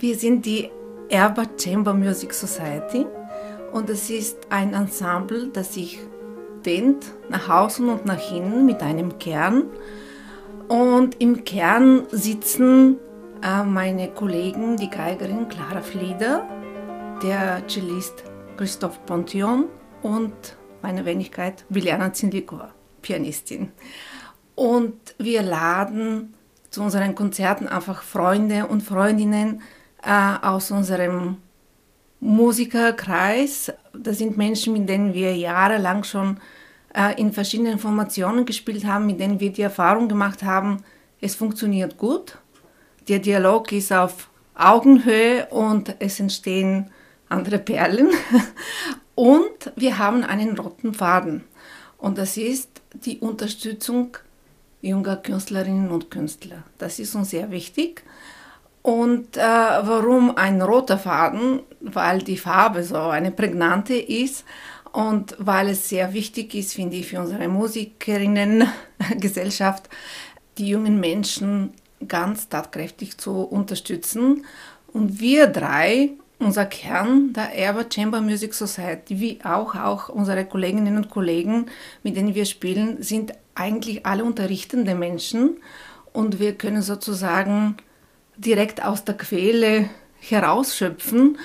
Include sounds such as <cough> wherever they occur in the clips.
Wir sind die Erba Chamber Music Society und es ist ein Ensemble, das sich dehnt nach außen und nach innen mit einem Kern. Und im Kern sitzen äh, meine Kollegen, die Geigerin Clara Flieder, der Cellist Christoph Pontion und meine Wenigkeit Biljana Zinlikova, Pianistin. Und wir laden zu unseren Konzerten einfach Freunde und Freundinnen äh, aus unserem Musikerkreis. Das sind Menschen, mit denen wir jahrelang schon äh, in verschiedenen Formationen gespielt haben, mit denen wir die Erfahrung gemacht haben, es funktioniert gut. Der Dialog ist auf Augenhöhe und es entstehen andere Perlen. <laughs> Und wir haben einen roten Faden. Und das ist die Unterstützung junger Künstlerinnen und Künstler. Das ist uns sehr wichtig. Und äh, warum ein roter Faden? Weil die Farbe so eine prägnante ist und weil es sehr wichtig ist, finde ich, für unsere Musikerinnen-Gesellschaft, <laughs> die jungen Menschen ganz tatkräftig zu unterstützen. Und wir drei, unser Kern der Erber Chamber Music Society, wie auch, auch unsere Kolleginnen und Kollegen, mit denen wir spielen, sind eigentlich alle unterrichtende Menschen und wir können sozusagen direkt aus der Quelle herausschöpfen.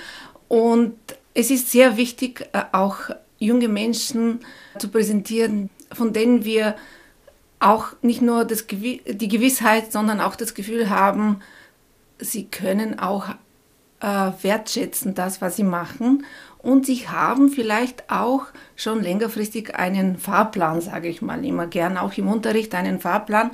Und es ist sehr wichtig, äh, auch junge Menschen zu präsentieren, von denen wir auch nicht nur das, die Gewissheit, sondern auch das Gefühl haben, sie können auch äh, wertschätzen das, was sie machen und sie haben vielleicht auch schon längerfristig einen Fahrplan, sage ich mal immer gern, auch im Unterricht einen Fahrplan,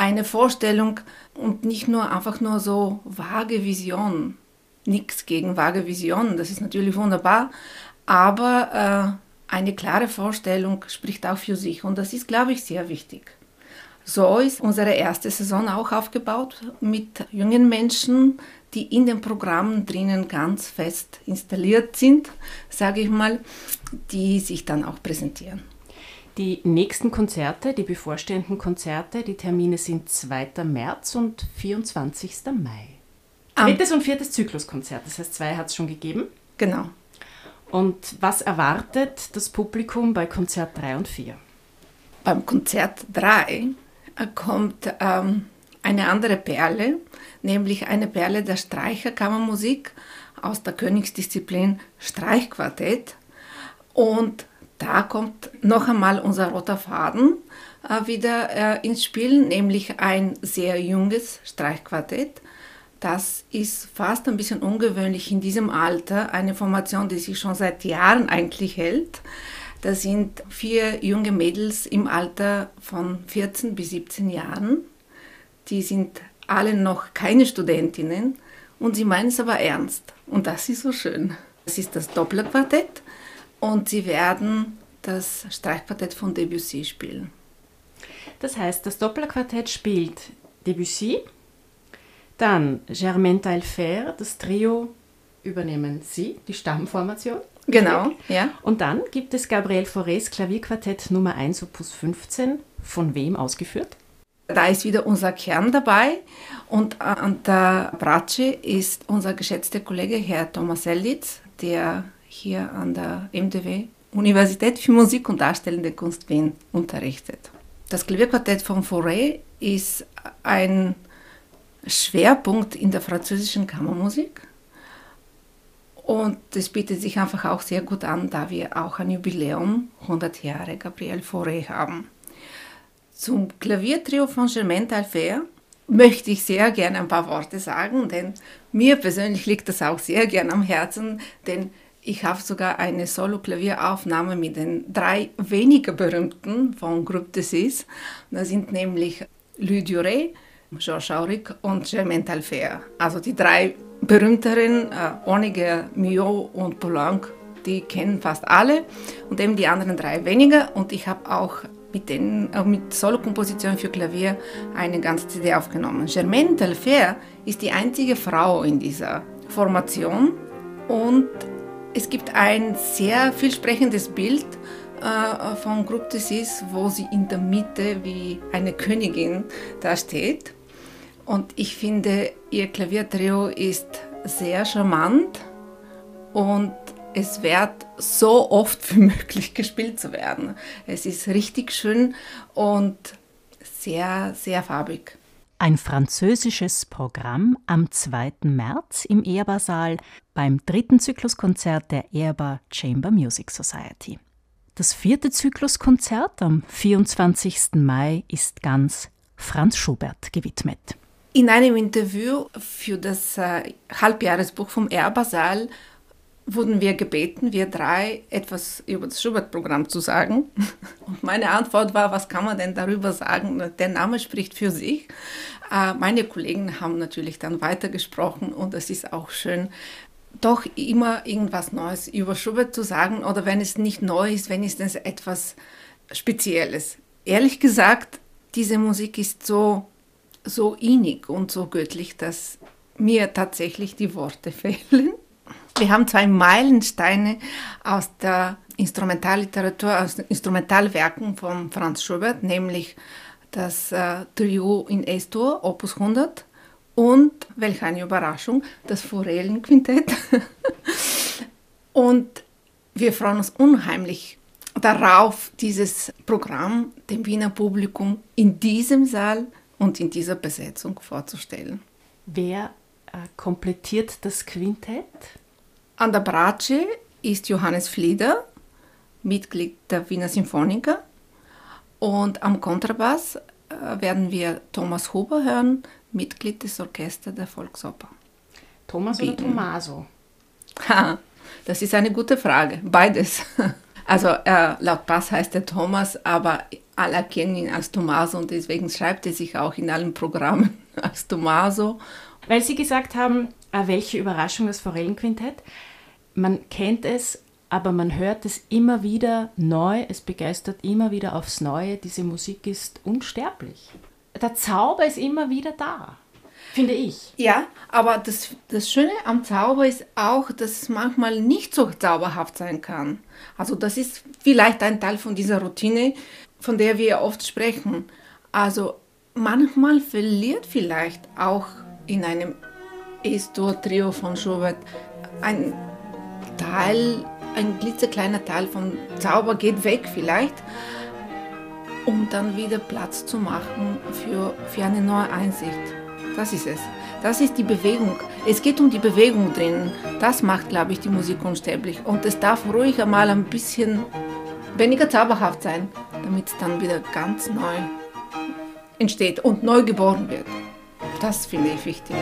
eine Vorstellung und nicht nur einfach nur so vage Visionen. Nichts gegen vage Visionen, das ist natürlich wunderbar, aber äh, eine klare Vorstellung spricht auch für sich und das ist, glaube ich, sehr wichtig. So ist unsere erste Saison auch aufgebaut mit jungen Menschen, die in den Programmen drinnen ganz fest installiert sind, sage ich mal, die sich dann auch präsentieren. Die nächsten Konzerte, die bevorstehenden Konzerte, die Termine sind 2. März und 24. Mai. Drittes und viertes Zykluskonzert, das heißt, zwei hat es schon gegeben. Genau. Und was erwartet das Publikum bei Konzert 3 und 4? Beim Konzert 3 kommt ähm, eine andere Perle, nämlich eine Perle der Streicherkammermusik aus der Königsdisziplin Streichquartett. Und da kommt noch einmal unser roter Faden äh, wieder äh, ins Spiel, nämlich ein sehr junges Streichquartett. Das ist fast ein bisschen ungewöhnlich in diesem Alter, eine Formation, die sich schon seit Jahren eigentlich hält. Da sind vier junge Mädels im Alter von 14 bis 17 Jahren. Die sind alle noch keine Studentinnen und sie meinen es aber ernst. Und das ist so schön. Das ist das Dopplerquartett und sie werden das Streichquartett von Debussy spielen. Das heißt, das Dopplerquartett spielt Debussy, dann Germaine Taillefer, das Trio übernehmen Sie, die Stammformation. Genau, ja. Und dann gibt es Gabriel Faurés Klavierquartett Nummer 1 Opus 15. Von wem ausgeführt? Da ist wieder unser Kern dabei und an der Bratsche ist unser geschätzter Kollege Herr Thomas Sellitz, der hier an der MDW Universität für Musik und Darstellende Kunst Wien unterrichtet. Das Klavierquartett von Fauré ist ein Schwerpunkt in der französischen Kammermusik und das bietet sich einfach auch sehr gut an, da wir auch ein Jubiläum 100 Jahre Gabriel Fauré haben. Zum Klaviertrio von Germaine Talfer möchte ich sehr gerne ein paar Worte sagen, denn mir persönlich liegt das auch sehr gern am Herzen, denn ich habe sogar eine Solo-Klavieraufnahme mit den drei weniger berühmten von Groupe de Six. Das sind nämlich Louis Duré, Georges Auric und Germaine Talfer. Also die drei berühmteren, äh, Oniger, Mio und Poulenc, die kennen fast alle und eben die anderen drei weniger. Und ich habe auch mit, den, auch mit Solokompositionen für Klavier eine ganze CD aufgenommen. Germaine Telfer ist die einzige Frau in dieser Formation und es gibt ein sehr vielsprechendes Bild äh, von Groupe de Six, wo sie in der Mitte wie eine Königin da steht. Und ich finde, ihr Klaviertrio ist sehr charmant und es wird so oft wie <laughs> möglich gespielt zu werden. Es ist richtig schön und sehr, sehr farbig. Ein französisches Programm am 2. März im Ehrbar-Saal beim dritten Zykluskonzert der Ehrbar Chamber Music Society. Das vierte Zykluskonzert am 24. Mai ist ganz Franz Schubert gewidmet. In einem Interview für das äh, Halbjahresbuch vom Ehrbar-Saal wurden wir gebeten, wir drei etwas über das Schubert-Programm zu sagen. <laughs> Und meine Antwort war, was kann man denn darüber sagen? Der Name spricht für sich. Äh, meine Kollegen haben natürlich dann weitergesprochen und es ist auch schön, doch immer irgendwas Neues über Schubert zu sagen oder wenn es nicht neu ist, wenigstens etwas Spezielles. Ehrlich gesagt, diese Musik ist so, so innig und so göttlich, dass mir tatsächlich die Worte <laughs> fehlen. Wir haben zwei Meilensteine aus der Instrumentalliteratur, aus Instrumentalwerken von Franz Schubert, nämlich das äh, Trio in S-Dur, Opus 100 und, welch eine Überraschung, das Forellenquintett. <laughs> und wir freuen uns unheimlich darauf, dieses Programm dem Wiener Publikum in diesem Saal und in dieser Besetzung vorzustellen. Wer äh, komplettiert das Quintett? An der Bratsche ist Johannes Flieder, Mitglied der Wiener Symphoniker. Und am Kontrabass äh, werden wir Thomas Huber hören, Mitglied des Orchesters der Volksoper. Thomas Bieten. oder Tommaso? Ha, das ist eine gute Frage. Beides. <laughs> Also äh, laut Bass heißt er Thomas, aber alle kennen ihn als Tommaso und deswegen schreibt er sich auch in allen Programmen <laughs> als Tommaso. Weil Sie gesagt haben, äh, welche Überraschung das Forellenquintett man kennt es, aber man hört es immer wieder neu, es begeistert immer wieder aufs Neue. Diese Musik ist unsterblich. Der Zauber ist immer wieder da, finde ich. Ja, aber das, das Schöne am Zauber ist auch, dass es manchmal nicht so zauberhaft sein kann. Also das ist vielleicht ein Teil von dieser Routine, von der wir oft sprechen. Also manchmal verliert vielleicht auch in einem Estor-Trio von Schubert ein Teil, ein klitzekleiner Teil vom Zauber geht weg vielleicht, um dann wieder Platz zu machen für, für eine neue Einsicht. Das ist es. Das ist die Bewegung. Es geht um die Bewegung drin. Das macht, glaube ich, die Musik unsterblich. Und es darf ruhig einmal ein bisschen weniger zauberhaft sein, damit es dann wieder ganz neu entsteht und neu geboren wird. Das finde ich wichtig.